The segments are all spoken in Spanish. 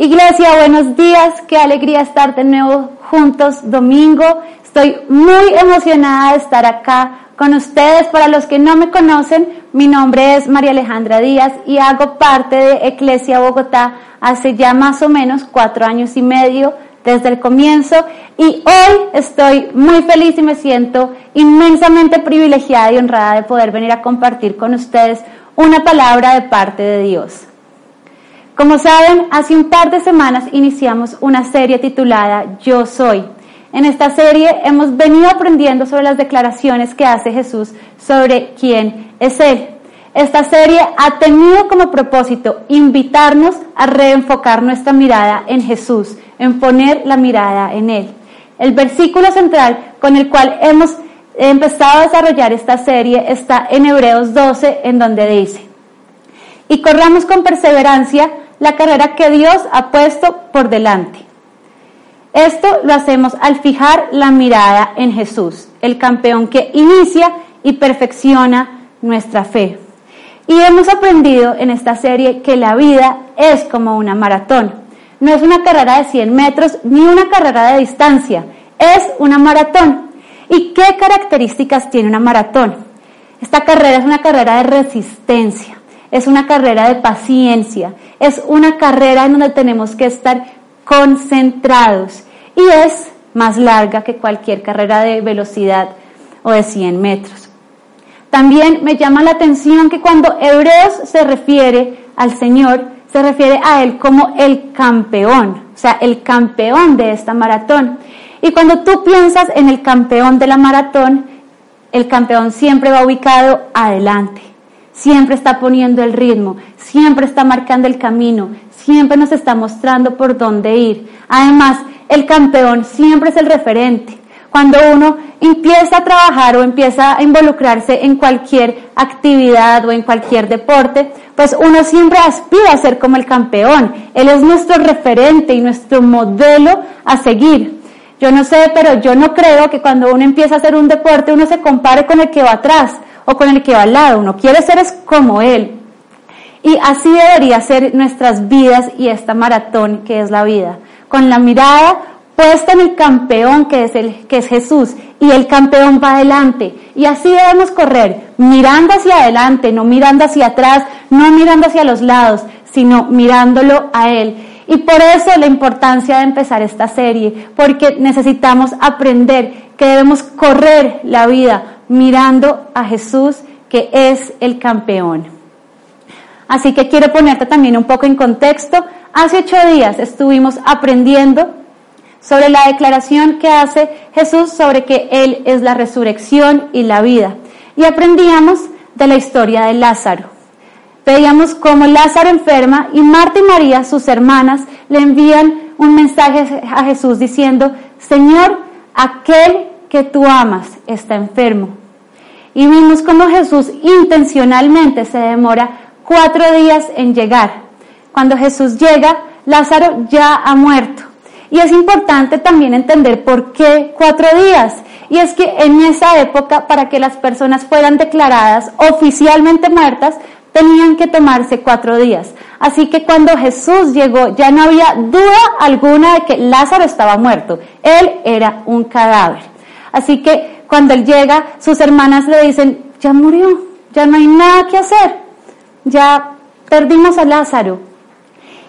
Iglesia, buenos días, qué alegría estar de nuevo juntos domingo. Estoy muy emocionada de estar acá con ustedes. Para los que no me conocen, mi nombre es María Alejandra Díaz y hago parte de Eclesia Bogotá hace ya más o menos cuatro años y medio desde el comienzo y hoy estoy muy feliz y me siento inmensamente privilegiada y honrada de poder venir a compartir con ustedes una palabra de parte de Dios. Como saben, hace un par de semanas iniciamos una serie titulada Yo Soy. En esta serie hemos venido aprendiendo sobre las declaraciones que hace Jesús sobre quién es Él. Esta serie ha tenido como propósito invitarnos a reenfocar nuestra mirada en Jesús, en poner la mirada en Él. El versículo central con el cual hemos empezado a desarrollar esta serie está en Hebreos 12, en donde dice, y corramos con perseverancia la carrera que Dios ha puesto por delante. Esto lo hacemos al fijar la mirada en Jesús, el campeón que inicia y perfecciona nuestra fe. Y hemos aprendido en esta serie que la vida es como una maratón. No es una carrera de 100 metros ni una carrera de distancia, es una maratón. ¿Y qué características tiene una maratón? Esta carrera es una carrera de resistencia, es una carrera de paciencia, es una carrera en donde tenemos que estar concentrados y es más larga que cualquier carrera de velocidad o de 100 metros. También me llama la atención que cuando Hebreos se refiere al Señor, se refiere a Él como el campeón, o sea, el campeón de esta maratón. Y cuando tú piensas en el campeón de la maratón, el campeón siempre va ubicado adelante siempre está poniendo el ritmo, siempre está marcando el camino, siempre nos está mostrando por dónde ir. Además, el campeón siempre es el referente. Cuando uno empieza a trabajar o empieza a involucrarse en cualquier actividad o en cualquier deporte, pues uno siempre aspira a ser como el campeón. Él es nuestro referente y nuestro modelo a seguir. Yo no sé, pero yo no creo que cuando uno empieza a hacer un deporte uno se compare con el que va atrás o con el que va al lado. Uno quiere ser es como Él. Y así debería ser nuestras vidas y esta maratón que es la vida. Con la mirada puesta en el campeón que es, el, que es Jesús y el campeón va adelante. Y así debemos correr, mirando hacia adelante, no mirando hacia atrás, no mirando hacia los lados, sino mirándolo a Él. Y por eso la importancia de empezar esta serie, porque necesitamos aprender que debemos correr la vida mirando a Jesús, que es el campeón. Así que quiero ponerte también un poco en contexto. Hace ocho días estuvimos aprendiendo sobre la declaración que hace Jesús sobre que Él es la resurrección y la vida. Y aprendíamos de la historia de Lázaro. Veíamos cómo Lázaro enferma y Marta y María, sus hermanas, le envían un mensaje a Jesús diciendo, Señor, aquel que tú amas está enfermo. Y vimos cómo Jesús intencionalmente se demora cuatro días en llegar. Cuando Jesús llega, Lázaro ya ha muerto. Y es importante también entender por qué cuatro días. Y es que en esa época, para que las personas fueran declaradas oficialmente muertas, tenían que tomarse cuatro días. Así que cuando Jesús llegó, ya no había duda alguna de que Lázaro estaba muerto. Él era un cadáver. Así que cuando él llega, sus hermanas le dicen, ya murió, ya no hay nada que hacer, ya perdimos a Lázaro.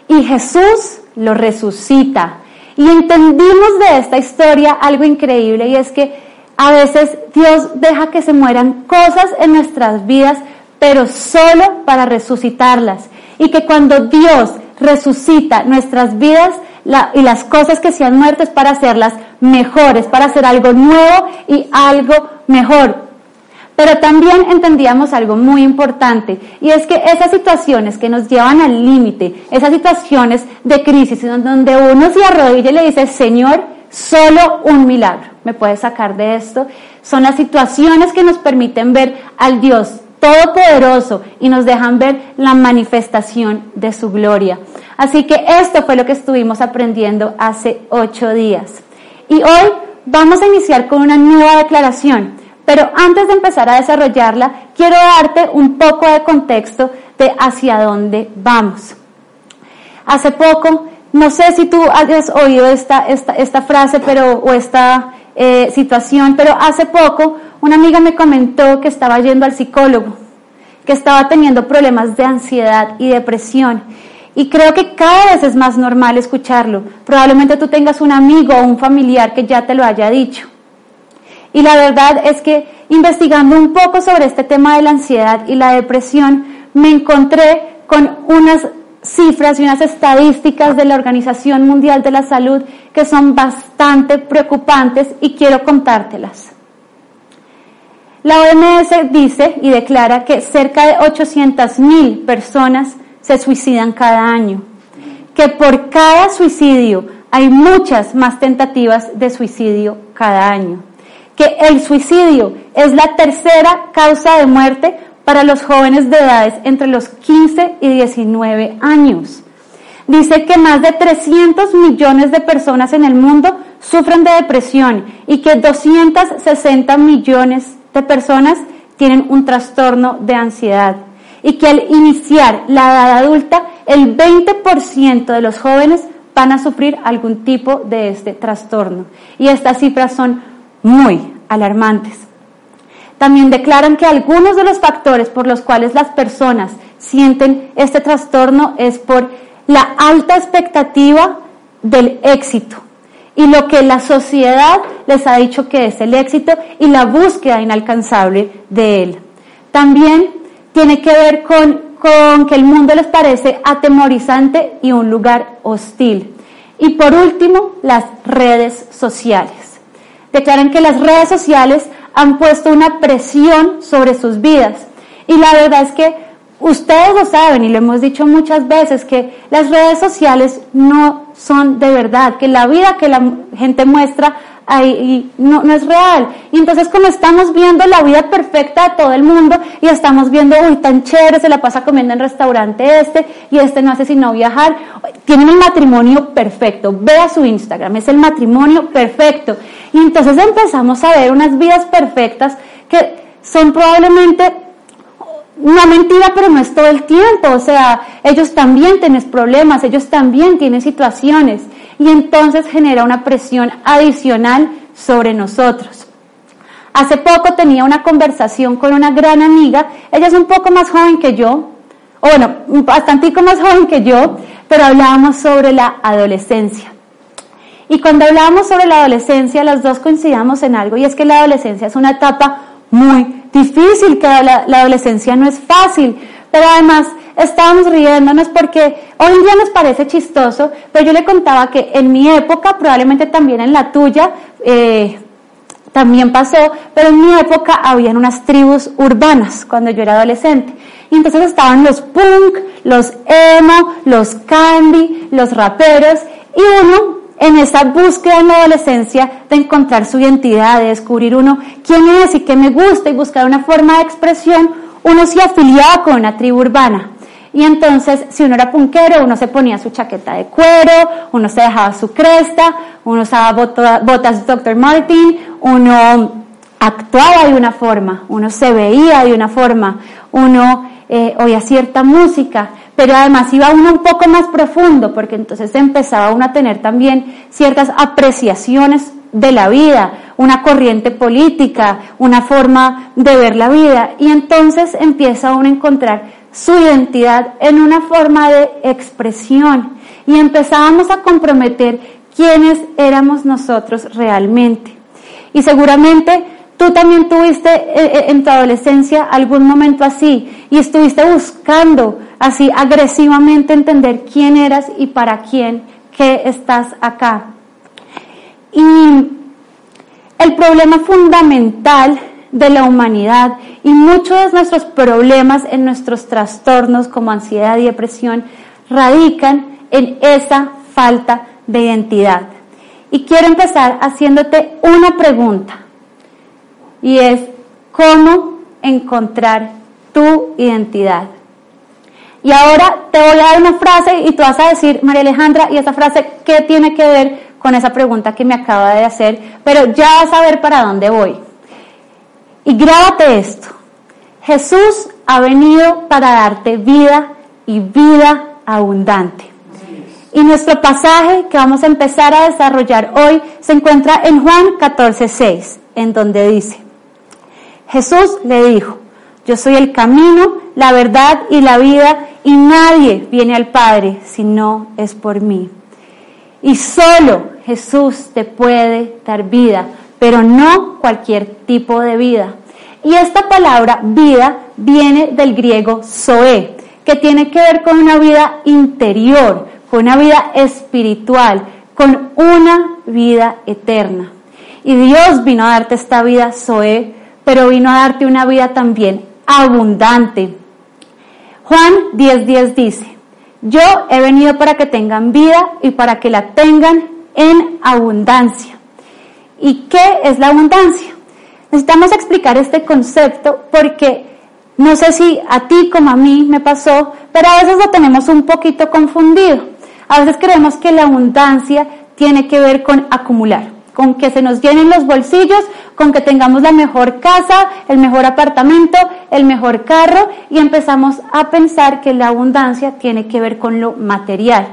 Y Jesús lo resucita. Y entendimos de esta historia algo increíble y es que a veces Dios deja que se mueran cosas en nuestras vidas, pero solo para resucitarlas. Y que cuando Dios resucita nuestras vidas, y las cosas que se han muerto es para hacerlas mejores, para hacer algo nuevo y algo mejor. Pero también entendíamos algo muy importante y es que esas situaciones que nos llevan al límite, esas situaciones de crisis donde uno se arrodilla y le dice, Señor, solo un milagro me puede sacar de esto, son las situaciones que nos permiten ver al Dios todopoderoso y nos dejan ver la manifestación de su gloria. Así que esto fue lo que estuvimos aprendiendo hace ocho días. Y hoy vamos a iniciar con una nueva declaración. Pero antes de empezar a desarrollarla, quiero darte un poco de contexto de hacia dónde vamos. Hace poco no sé si tú hayas oído esta, esta, frase pero, o esta eh, situación, pero hace poco una amiga me comentó que estaba yendo al psicólogo, que estaba teniendo problemas de ansiedad y depresión. Y creo que cada vez es más normal escucharlo. Probablemente tú tengas un amigo o un familiar que ya te lo haya dicho. Y la verdad es que investigando un poco sobre este tema de la ansiedad y la depresión, me encontré con unas cifras y unas estadísticas de la Organización Mundial de la Salud que son bastante preocupantes y quiero contártelas. La OMS dice y declara que cerca de 800.000 personas se suicidan cada año, que por cada suicidio hay muchas más tentativas de suicidio cada año, que el suicidio es la tercera causa de muerte para los jóvenes de edades entre los 15 y 19 años. Dice que más de 300 millones de personas en el mundo sufren de depresión y que 260 millones de personas tienen un trastorno de ansiedad y que al iniciar la edad adulta el 20% de los jóvenes van a sufrir algún tipo de este trastorno. Y estas cifras son muy alarmantes. También declaran que algunos de los factores por los cuales las personas sienten este trastorno es por la alta expectativa del éxito y lo que la sociedad les ha dicho que es el éxito y la búsqueda inalcanzable de él. También tiene que ver con, con que el mundo les parece atemorizante y un lugar hostil. Y por último, las redes sociales. Declaran que las redes sociales han puesto una presión sobre sus vidas. Y la verdad es que ustedes lo saben y lo hemos dicho muchas veces que las redes sociales no son de verdad, que la vida que la gente muestra ahí no, no es real. Y entonces como estamos viendo la vida perfecta de todo el mundo y estamos viendo, uy, tan chévere, se la pasa comiendo en restaurante este y este no hace sino viajar, tienen el matrimonio perfecto, vea su Instagram, es el matrimonio perfecto. Y entonces empezamos a ver unas vidas perfectas que son probablemente una mentira, pero no es todo el tiempo. O sea, ellos también tienen problemas, ellos también tienen situaciones. Y entonces genera una presión adicional sobre nosotros. Hace poco tenía una conversación con una gran amiga. Ella es un poco más joven que yo. O bueno, bastante más joven que yo, pero hablábamos sobre la adolescencia. Y cuando hablábamos sobre la adolescencia, las dos coincidíamos en algo, y es que la adolescencia es una etapa muy difícil, que la, adolescencia no es fácil, pero además estábamos riéndonos porque hoy en día nos parece chistoso, pero yo le contaba que en mi época, probablemente también en la tuya, eh, también pasó, pero en mi época habían unas tribus urbanas cuando yo era adolescente. Y entonces estaban los punk, los emo, los candy, los raperos, y uno en esa búsqueda en la adolescencia de encontrar su identidad, de descubrir uno quién es y qué me gusta y buscar una forma de expresión, uno se afiliaba con una tribu urbana. Y entonces, si uno era punquero, uno se ponía su chaqueta de cuero, uno se dejaba su cresta, uno usaba botas Dr. Martin, uno actuaba de una forma, uno se veía de una forma, uno eh, oía cierta música pero además iba uno un poco más profundo, porque entonces empezaba uno a tener también ciertas apreciaciones de la vida, una corriente política, una forma de ver la vida, y entonces empieza uno a encontrar su identidad en una forma de expresión, y empezábamos a comprometer quiénes éramos nosotros realmente. Y seguramente Tú también tuviste eh, eh, en tu adolescencia algún momento así y estuviste buscando así agresivamente entender quién eras y para quién que estás acá. Y el problema fundamental de la humanidad y muchos de nuestros problemas en nuestros trastornos como ansiedad y depresión radican en esa falta de identidad. Y quiero empezar haciéndote una pregunta y es cómo encontrar tu identidad. Y ahora te voy a dar una frase y tú vas a decir, María Alejandra, ¿y esa frase qué tiene que ver con esa pregunta que me acaba de hacer? Pero ya vas a ver para dónde voy. Y grábate esto. Jesús ha venido para darte vida y vida abundante. Y nuestro pasaje que vamos a empezar a desarrollar hoy se encuentra en Juan 14:6, en donde dice, Jesús le dijo, yo soy el camino, la verdad y la vida, y nadie viene al Padre si no es por mí. Y solo Jesús te puede dar vida, pero no cualquier tipo de vida. Y esta palabra vida viene del griego zoe, que tiene que ver con una vida interior, con una vida espiritual, con una vida eterna. Y Dios vino a darte esta vida zoe, pero vino a darte una vida también abundante. Juan 10:10 dice, yo he venido para que tengan vida y para que la tengan en abundancia. ¿Y qué es la abundancia? Necesitamos explicar este concepto porque no sé si a ti como a mí me pasó, pero a veces lo tenemos un poquito confundido. A veces creemos que la abundancia tiene que ver con acumular, con que se nos llenen los bolsillos, con que tengamos la mejor casa, el mejor apartamento, el mejor carro y empezamos a pensar que la abundancia tiene que ver con lo material.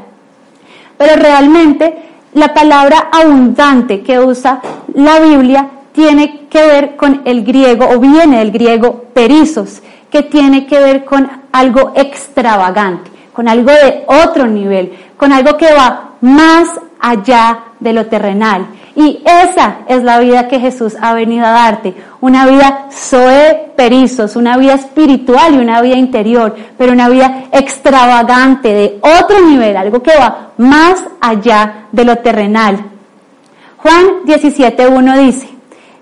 Pero realmente la palabra abundante que usa la Biblia tiene que ver con el griego, o viene del griego perizos, que tiene que ver con algo extravagante, con algo de otro nivel, con algo que va más allá de lo terrenal. Y esa es la vida que Jesús ha venido a darte, una vida zoe perizos, una vida espiritual y una vida interior, pero una vida extravagante de otro nivel, algo que va más allá de lo terrenal. Juan 17.1 dice,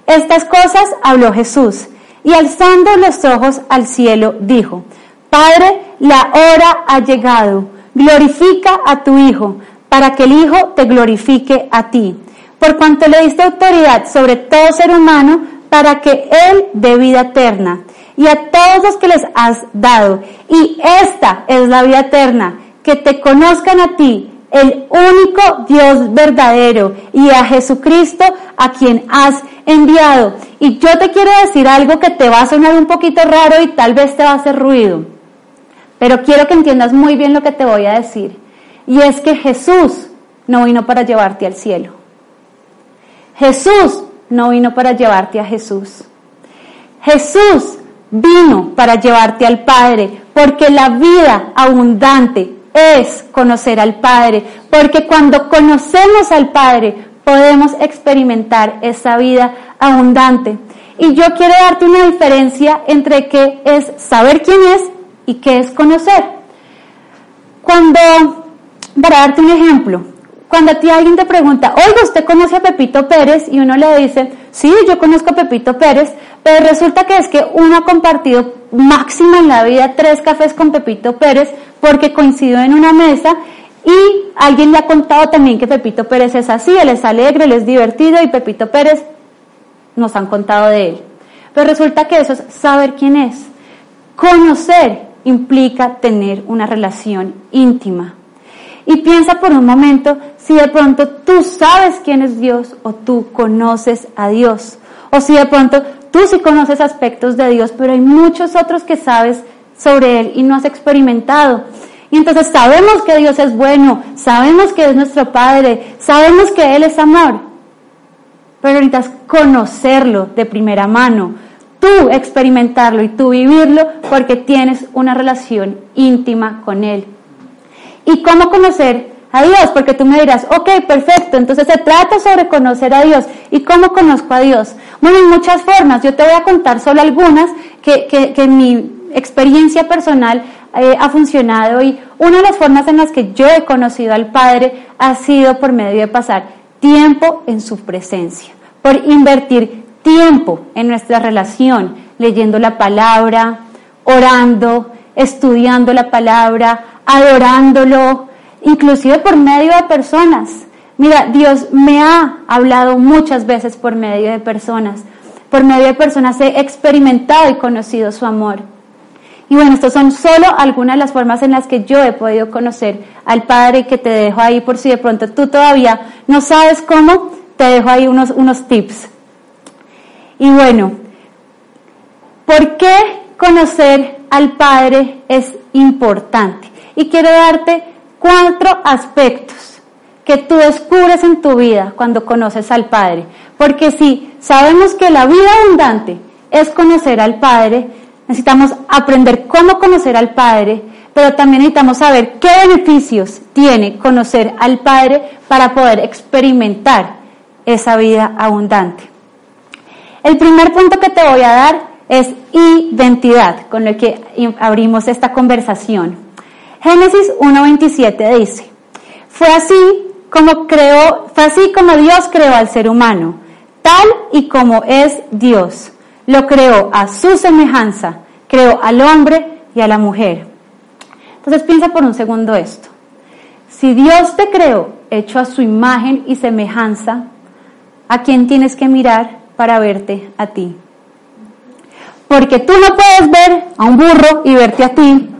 estas cosas habló Jesús y alzando los ojos al cielo dijo, Padre, la hora ha llegado, glorifica a tu Hijo, para que el Hijo te glorifique a ti, por cuanto le diste autoridad sobre todo ser humano, para que Él dé vida eterna, y a todos los que les has dado. Y esta es la vida eterna, que te conozcan a ti, el único Dios verdadero, y a Jesucristo, a quien has enviado. Y yo te quiero decir algo que te va a sonar un poquito raro y tal vez te va a hacer ruido. Pero quiero que entiendas muy bien lo que te voy a decir. Y es que Jesús no vino para llevarte al cielo. Jesús no vino para llevarte a Jesús. Jesús vino para llevarte al Padre, porque la vida abundante es conocer al Padre, porque cuando conocemos al Padre podemos experimentar esa vida abundante. Y yo quiero darte una diferencia entre qué es saber quién es y qué es conocer. Cuando, para darte un ejemplo, cuando a ti alguien te pregunta, oiga, ¿usted conoce a Pepito Pérez? Y uno le dice, sí, yo conozco a Pepito Pérez, pero resulta que es que uno ha compartido máximo en la vida tres cafés con Pepito Pérez porque coincidió en una mesa y alguien le ha contado también que Pepito Pérez es así, él es alegre, él es divertido y Pepito Pérez nos han contado de él. Pero resulta que eso es saber quién es. Conocer implica tener una relación íntima. Y piensa por un momento si de pronto tú sabes quién es Dios o tú conoces a Dios. O si de pronto tú sí conoces aspectos de Dios, pero hay muchos otros que sabes sobre Él y no has experimentado. Y entonces sabemos que Dios es bueno, sabemos que es nuestro Padre, sabemos que Él es amor, pero necesitas conocerlo de primera mano, tú experimentarlo y tú vivirlo porque tienes una relación íntima con Él. ¿Y cómo conocer a Dios? Porque tú me dirás, ok, perfecto, entonces se trata sobre conocer a Dios. ¿Y cómo conozco a Dios? Bueno, hay muchas formas, yo te voy a contar solo algunas que, que, que en mi experiencia personal eh, ha funcionado y una de las formas en las que yo he conocido al Padre ha sido por medio de pasar tiempo en su presencia, por invertir tiempo en nuestra relación, leyendo la palabra, orando, estudiando la palabra, adorándolo, inclusive por medio de personas. Mira, Dios me ha hablado muchas veces por medio de personas. Por medio de personas he experimentado y conocido su amor. Y bueno, estas son solo algunas de las formas en las que yo he podido conocer al Padre que te dejo ahí por si de pronto tú todavía no sabes cómo, te dejo ahí unos, unos tips. Y bueno, ¿por qué conocer al Padre es importante? Y quiero darte cuatro aspectos que tú descubres en tu vida cuando conoces al Padre. Porque si sabemos que la vida abundante es conocer al Padre, necesitamos aprender cómo conocer al Padre, pero también necesitamos saber qué beneficios tiene conocer al Padre para poder experimentar esa vida abundante. El primer punto que te voy a dar es identidad, con el que abrimos esta conversación. Génesis 1.27 dice, fue así como creó, fue así como Dios creó al ser humano, tal y como es Dios. Lo creó a su semejanza, creó al hombre y a la mujer. Entonces piensa por un segundo esto. Si Dios te creó hecho a su imagen y semejanza, ¿a quién tienes que mirar para verte a ti? Porque tú no puedes ver a un burro y verte a ti.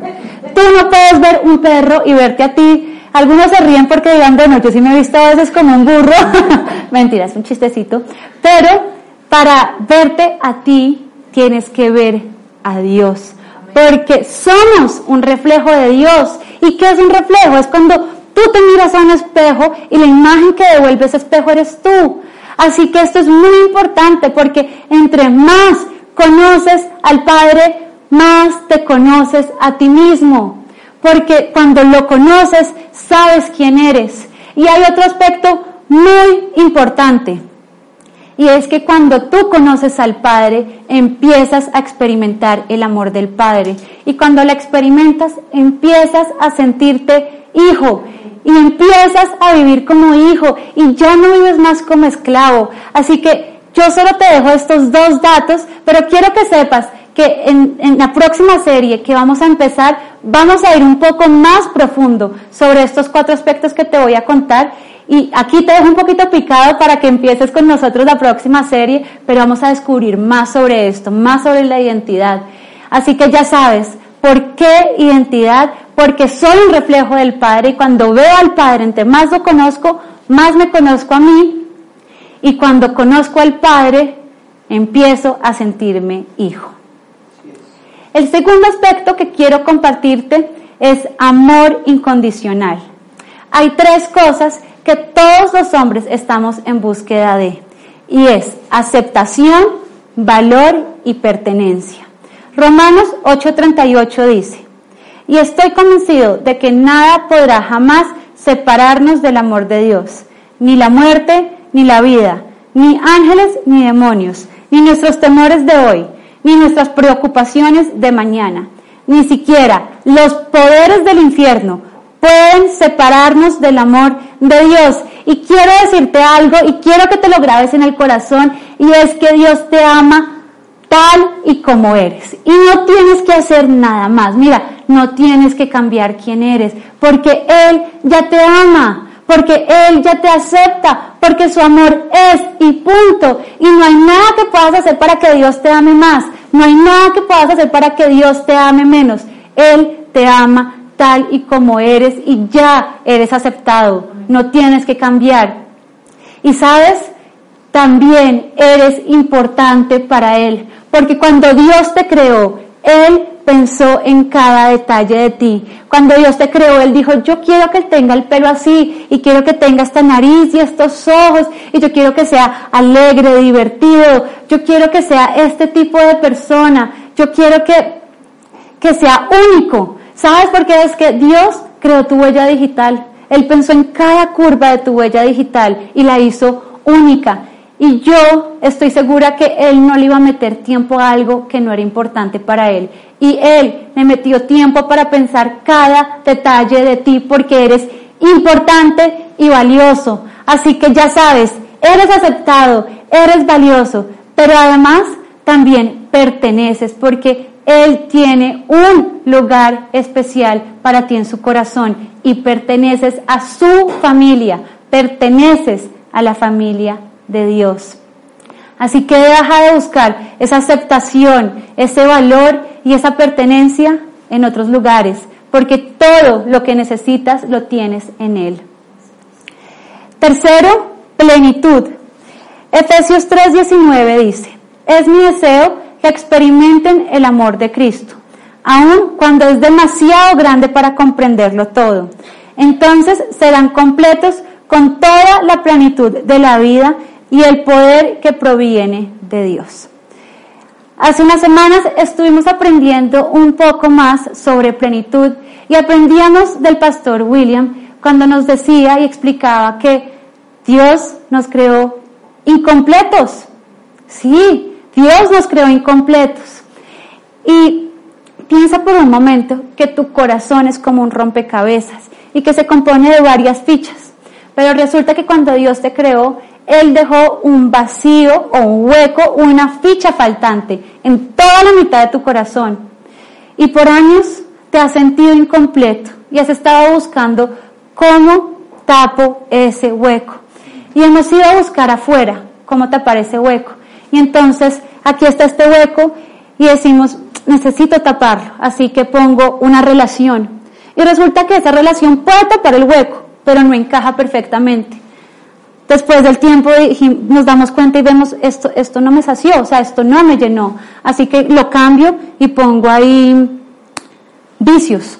Tú no puedes ver un perro y verte a ti. Algunos se ríen porque digan, bueno, yo sí me he visto a veces como un burro. Mentira, es un chistecito. Pero para verte a ti tienes que ver a Dios. Porque somos un reflejo de Dios. ¿Y qué es un reflejo? Es cuando tú te miras a un espejo y la imagen que devuelve ese espejo eres tú. Así que esto es muy importante porque entre más conoces al Padre, más te conoces a ti mismo. Porque cuando lo conoces, sabes quién eres. Y hay otro aspecto muy importante. Y es que cuando tú conoces al Padre, empiezas a experimentar el amor del Padre. Y cuando lo experimentas, empiezas a sentirte hijo. Y empiezas a vivir como hijo. Y ya no vives más como esclavo. Así que yo solo te dejo estos dos datos, pero quiero que sepas que en, la próxima serie que vamos a empezar, vamos a ir un poco más profundo sobre estos cuatro aspectos que te voy a contar. Y aquí te dejo un poquito picado para que empieces con nosotros la próxima serie, pero vamos a descubrir más sobre esto, más sobre la identidad. Así que ya sabes, ¿por qué identidad? Porque soy un reflejo del Padre y cuando veo al Padre, entre más lo conozco, más me conozco a mí y cuando conozco al Padre, empiezo a sentirme hijo. El segundo aspecto que quiero compartirte es amor incondicional. Hay tres cosas que todos los hombres estamos en búsqueda de, y es aceptación, valor y pertenencia. Romanos 8:38 dice, y estoy convencido de que nada podrá jamás separarnos del amor de Dios, ni la muerte, ni la vida, ni ángeles ni demonios, ni nuestros temores de hoy, ni nuestras preocupaciones de mañana, ni siquiera los poderes del infierno pueden separarnos del amor de Dios. Y quiero decirte algo y quiero que te lo grabes en el corazón y es que Dios te ama tal y como eres. Y no tienes que hacer nada más. Mira, no tienes que cambiar quién eres porque Él ya te ama porque Él ya te acepta, porque su amor es y punto. Y no hay nada que puedas hacer para que Dios te ame más, no hay nada que puedas hacer para que Dios te ame menos. Él te ama tal y como eres y ya eres aceptado, no tienes que cambiar. Y sabes, también eres importante para Él, porque cuando Dios te creó, Él pensó en cada detalle de ti. Cuando Dios te creó, Él dijo, yo quiero que tenga el pelo así y quiero que tenga esta nariz y estos ojos y yo quiero que sea alegre, divertido, yo quiero que sea este tipo de persona, yo quiero que, que sea único. ¿Sabes por qué? Es que Dios creó tu huella digital. Él pensó en cada curva de tu huella digital y la hizo única. Y yo estoy segura que Él no le iba a meter tiempo a algo que no era importante para Él. Y Él me metió tiempo para pensar cada detalle de ti porque eres importante y valioso. Así que ya sabes, eres aceptado, eres valioso, pero además también perteneces porque Él tiene un lugar especial para ti en su corazón y perteneces a su familia, perteneces a la familia de Dios. Así que deja de buscar esa aceptación, ese valor y esa pertenencia en otros lugares, porque todo lo que necesitas lo tienes en Él. Tercero, plenitud. Efesios 3:19 dice, es mi deseo que experimenten el amor de Cristo, aun cuando es demasiado grande para comprenderlo todo. Entonces serán completos con toda la plenitud de la vida y el poder que proviene de Dios. Hace unas semanas estuvimos aprendiendo un poco más sobre plenitud y aprendíamos del pastor William cuando nos decía y explicaba que Dios nos creó incompletos. Sí, Dios nos creó incompletos. Y piensa por un momento que tu corazón es como un rompecabezas y que se compone de varias fichas. Pero resulta que cuando Dios te creó, Él dejó un vacío o un hueco una ficha faltante en toda la mitad de tu corazón. Y por años te has sentido incompleto y has estado buscando cómo tapo ese hueco. Y hemos ido a buscar afuera cómo tapar ese hueco. Y entonces aquí está este hueco y decimos, necesito taparlo, así que pongo una relación. Y resulta que esa relación puede tapar el hueco, pero no encaja perfectamente. Después del tiempo nos damos cuenta y vemos, esto, esto no me sació, o sea, esto no me llenó. Así que lo cambio y pongo ahí vicios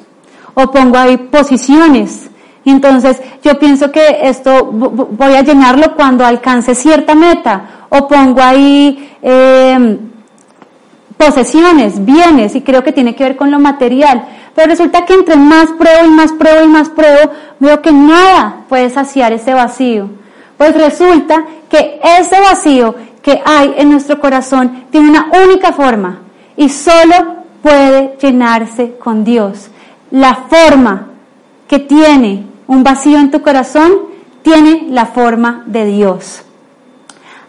o pongo ahí posiciones. Entonces yo pienso que esto voy a llenarlo cuando alcance cierta meta o pongo ahí eh, posesiones, bienes, y creo que tiene que ver con lo material. Pero resulta que entre más pruebo y más pruebo y más pruebo, veo que nada puede saciar ese vacío. Pues resulta que ese vacío que hay en nuestro corazón tiene una única forma y solo puede llenarse con Dios. La forma que tiene un vacío en tu corazón tiene la forma de Dios.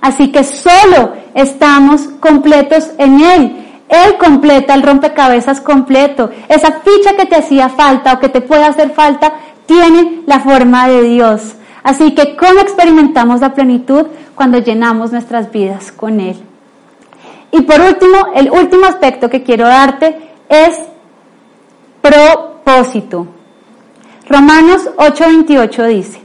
Así que solo estamos completos en Él. Él completa el rompecabezas completo. Esa ficha que te hacía falta o que te puede hacer falta tiene la forma de Dios. Así que, ¿cómo experimentamos la plenitud? Cuando llenamos nuestras vidas con Él. Y por último, el último aspecto que quiero darte es propósito. Romanos 8:28 dice,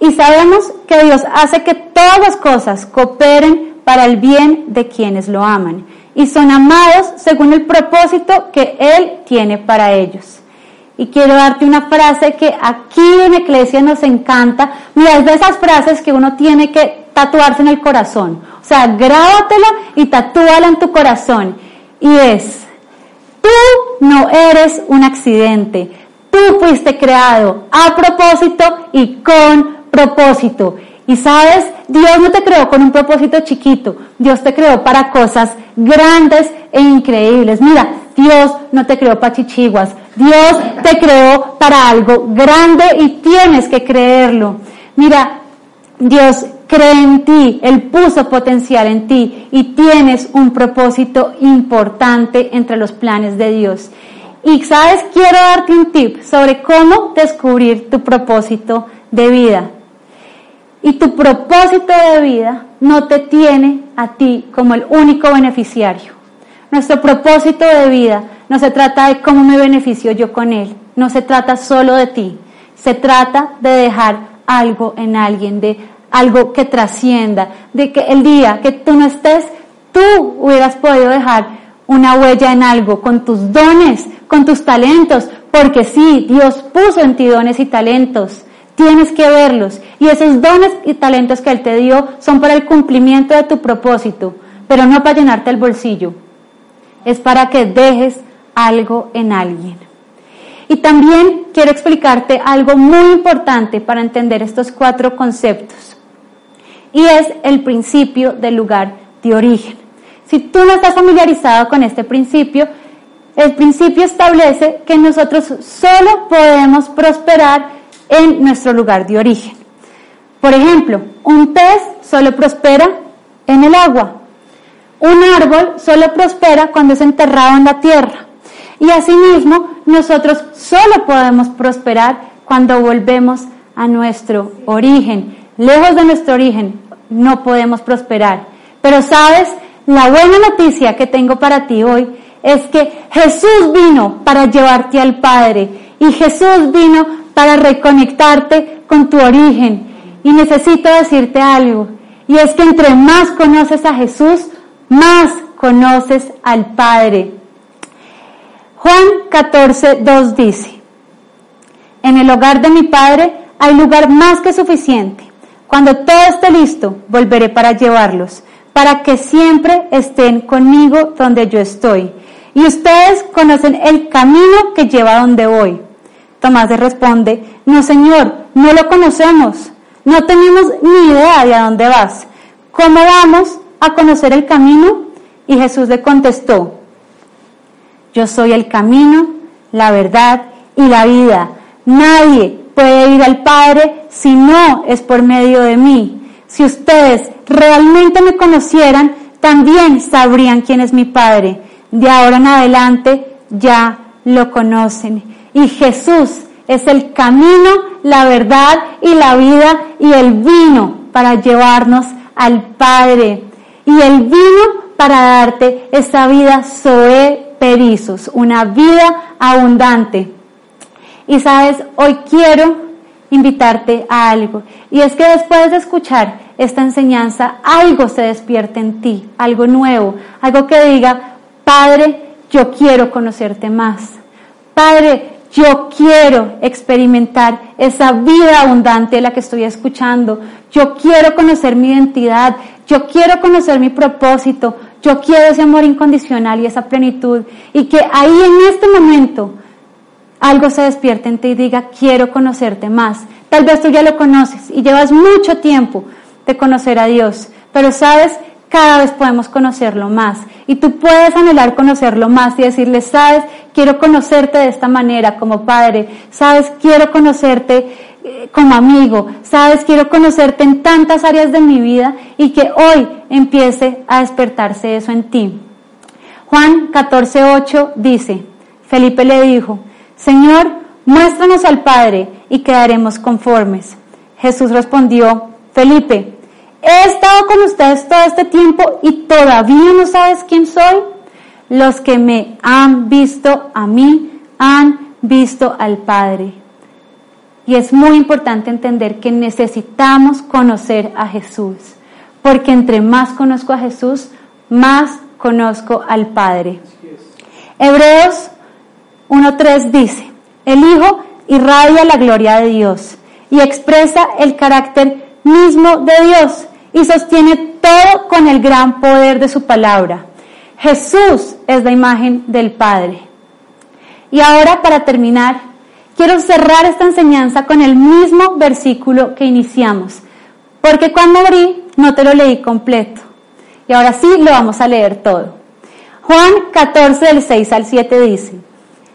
y sabemos que Dios hace que todas las cosas cooperen para el bien de quienes lo aman y son amados según el propósito que Él tiene para ellos. Y quiero darte una frase que aquí en Iglesia nos encanta. Mira, es de esas frases que uno tiene que tatuarse en el corazón. O sea, grábatela y tatúala en tu corazón. Y es, tú no eres un accidente. Tú fuiste creado a propósito y con propósito. Y sabes, Dios no te creó con un propósito chiquito, Dios te creó para cosas grandes e increíbles. Mira, Dios no te creó para chichiguas, Dios te creó para algo grande y tienes que creerlo. Mira, Dios cree en ti, Él puso potencial en ti y tienes un propósito importante entre los planes de Dios. Y sabes, quiero darte un tip sobre cómo descubrir tu propósito de vida. Y tu propósito de vida no te tiene a ti como el único beneficiario. Nuestro propósito de vida no se trata de cómo me beneficio yo con él, no se trata solo de ti, se trata de dejar algo en alguien, de algo que trascienda, de que el día que tú no estés, tú hubieras podido dejar una huella en algo con tus dones, con tus talentos, porque sí, Dios puso en ti dones y talentos. Tienes que verlos. Y esos dones y talentos que Él te dio son para el cumplimiento de tu propósito, pero no para llenarte el bolsillo. Es para que dejes algo en alguien. Y también quiero explicarte algo muy importante para entender estos cuatro conceptos. Y es el principio del lugar de origen. Si tú no estás familiarizado con este principio, el principio establece que nosotros solo podemos prosperar en nuestro lugar de origen. Por ejemplo, un pez solo prospera en el agua. Un árbol solo prospera cuando es enterrado en la tierra. Y asimismo, nosotros solo podemos prosperar cuando volvemos a nuestro origen. Lejos de nuestro origen no podemos prosperar. Pero sabes, la buena noticia que tengo para ti hoy es que Jesús vino para llevarte al Padre y Jesús vino para reconectarte con tu origen. Y necesito decirte algo, y es que entre más conoces a Jesús, más conoces al Padre. Juan 14, 2 dice, en el hogar de mi Padre hay lugar más que suficiente. Cuando todo esté listo, volveré para llevarlos, para que siempre estén conmigo donde yo estoy. Y ustedes conocen el camino que lleva a donde voy. Tomás le responde, no Señor, no lo conocemos, no tenemos ni idea de a dónde vas. ¿Cómo vamos a conocer el camino? Y Jesús le contestó, yo soy el camino, la verdad y la vida. Nadie puede ir al Padre si no es por medio de mí. Si ustedes realmente me conocieran, también sabrían quién es mi Padre. De ahora en adelante ya lo conocen. Y Jesús es el camino, la verdad y la vida y el vino para llevarnos al Padre. Y el vino para darte esa vida Zoe Perizos, una vida abundante. Y sabes, hoy quiero invitarte a algo. Y es que después de escuchar esta enseñanza, algo se despierte en ti, algo nuevo, algo que diga, Padre, yo quiero conocerte más. Padre, yo quiero experimentar esa vida abundante de la que estoy escuchando. Yo quiero conocer mi identidad. Yo quiero conocer mi propósito. Yo quiero ese amor incondicional y esa plenitud. Y que ahí en este momento algo se despierte en ti y diga, quiero conocerte más. Tal vez tú ya lo conoces y llevas mucho tiempo de conocer a Dios, pero sabes, cada vez podemos conocerlo más. Y tú puedes anhelar conocerlo más y decirle, sabes, quiero conocerte de esta manera como padre, sabes, quiero conocerte como amigo, sabes, quiero conocerte en tantas áreas de mi vida y que hoy empiece a despertarse eso en ti. Juan 14:8 dice, Felipe le dijo, Señor, muéstranos al Padre y quedaremos conformes. Jesús respondió, Felipe, he estado con ustedes todo este tiempo y todavía no sabes quién soy. Los que me han visto a mí han visto al Padre. Y es muy importante entender que necesitamos conocer a Jesús, porque entre más conozco a Jesús, más conozco al Padre. Hebreos 1.3 dice, el Hijo irradia la gloria de Dios y expresa el carácter mismo de Dios y sostiene todo con el gran poder de su palabra. Jesús es la imagen del Padre. Y ahora para terminar, quiero cerrar esta enseñanza con el mismo versículo que iniciamos, porque cuando abrí no te lo leí completo. Y ahora sí lo vamos a leer todo. Juan 14 del 6 al 7 dice,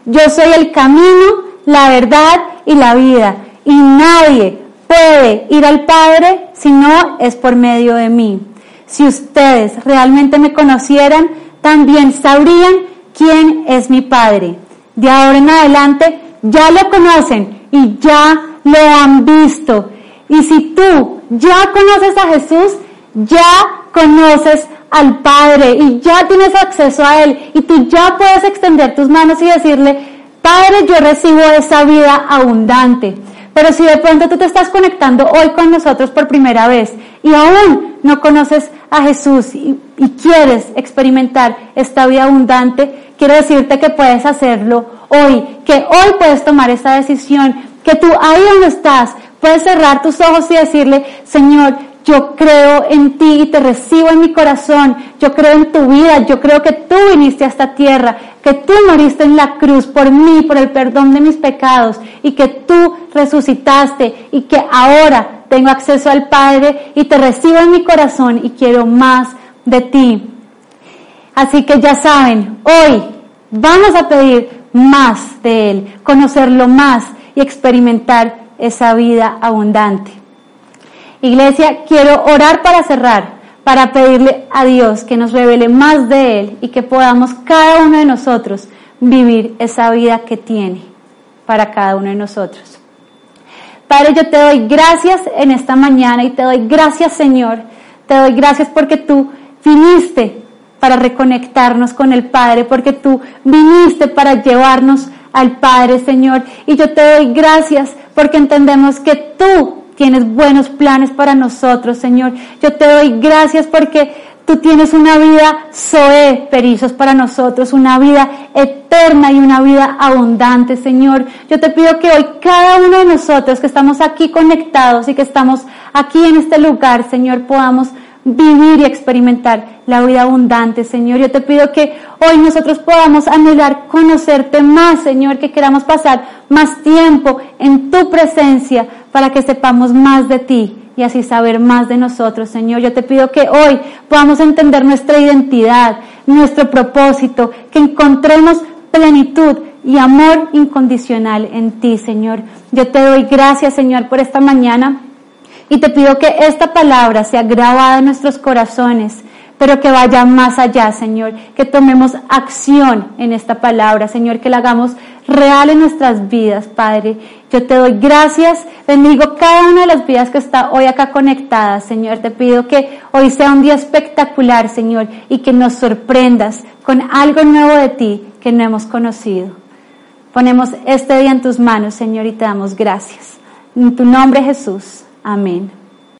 yo soy el camino, la verdad y la vida. Y nadie puede ir al Padre si no es por medio de mí. Si ustedes realmente me conocieran, también sabrían quién es mi Padre. De ahora en adelante ya lo conocen y ya lo han visto. Y si tú ya conoces a Jesús, ya conoces al Padre y ya tienes acceso a Él y tú ya puedes extender tus manos y decirle, Padre, yo recibo esa vida abundante. Pero si de pronto tú te estás conectando hoy con nosotros por primera vez y aún no conoces a Jesús y, y quieres experimentar esta vida abundante, quiero decirte que puedes hacerlo hoy, que hoy puedes tomar esta decisión, que tú ahí donde estás puedes cerrar tus ojos y decirle, Señor, yo creo en ti y te recibo en mi corazón, yo creo en tu vida, yo creo que tú viniste a esta tierra, que tú moriste en la cruz por mí, por el perdón de mis pecados y que tú resucitaste y que ahora tengo acceso al Padre y te recibo en mi corazón y quiero más de ti. Así que ya saben, hoy vamos a pedir más de Él, conocerlo más y experimentar esa vida abundante. Iglesia, quiero orar para cerrar, para pedirle a Dios que nos revele más de Él y que podamos cada uno de nosotros vivir esa vida que tiene para cada uno de nosotros. Padre, yo te doy gracias en esta mañana y te doy gracias, Señor. Te doy gracias porque tú viniste para reconectarnos con el Padre, porque tú viniste para llevarnos al Padre, Señor. Y yo te doy gracias porque entendemos que tú tienes buenos planes para nosotros, Señor. Yo te doy gracias porque tú tienes una vida Zoe, perizos para nosotros, una vida eterna y una vida abundante, Señor. Yo te pido que hoy cada uno de nosotros que estamos aquí conectados y que estamos aquí en este lugar, Señor, podamos vivir y experimentar la vida abundante, Señor. Yo te pido que hoy nosotros podamos anhelar conocerte más, Señor, que queramos pasar más tiempo en tu presencia para que sepamos más de ti y así saber más de nosotros, Señor. Yo te pido que hoy podamos entender nuestra identidad, nuestro propósito, que encontremos plenitud y amor incondicional en ti, Señor. Yo te doy gracias, Señor, por esta mañana y te pido que esta palabra sea grabada en nuestros corazones, pero que vaya más allá, Señor, que tomemos acción en esta palabra, Señor, que la hagamos real en nuestras vidas, Padre. Yo te doy gracias, bendigo cada una de las vidas que está hoy acá conectada, Señor. Te pido que hoy sea un día espectacular, Señor, y que nos sorprendas con algo nuevo de ti que no hemos conocido. Ponemos este día en tus manos, Señor, y te damos gracias. En tu nombre, Jesús. Amén.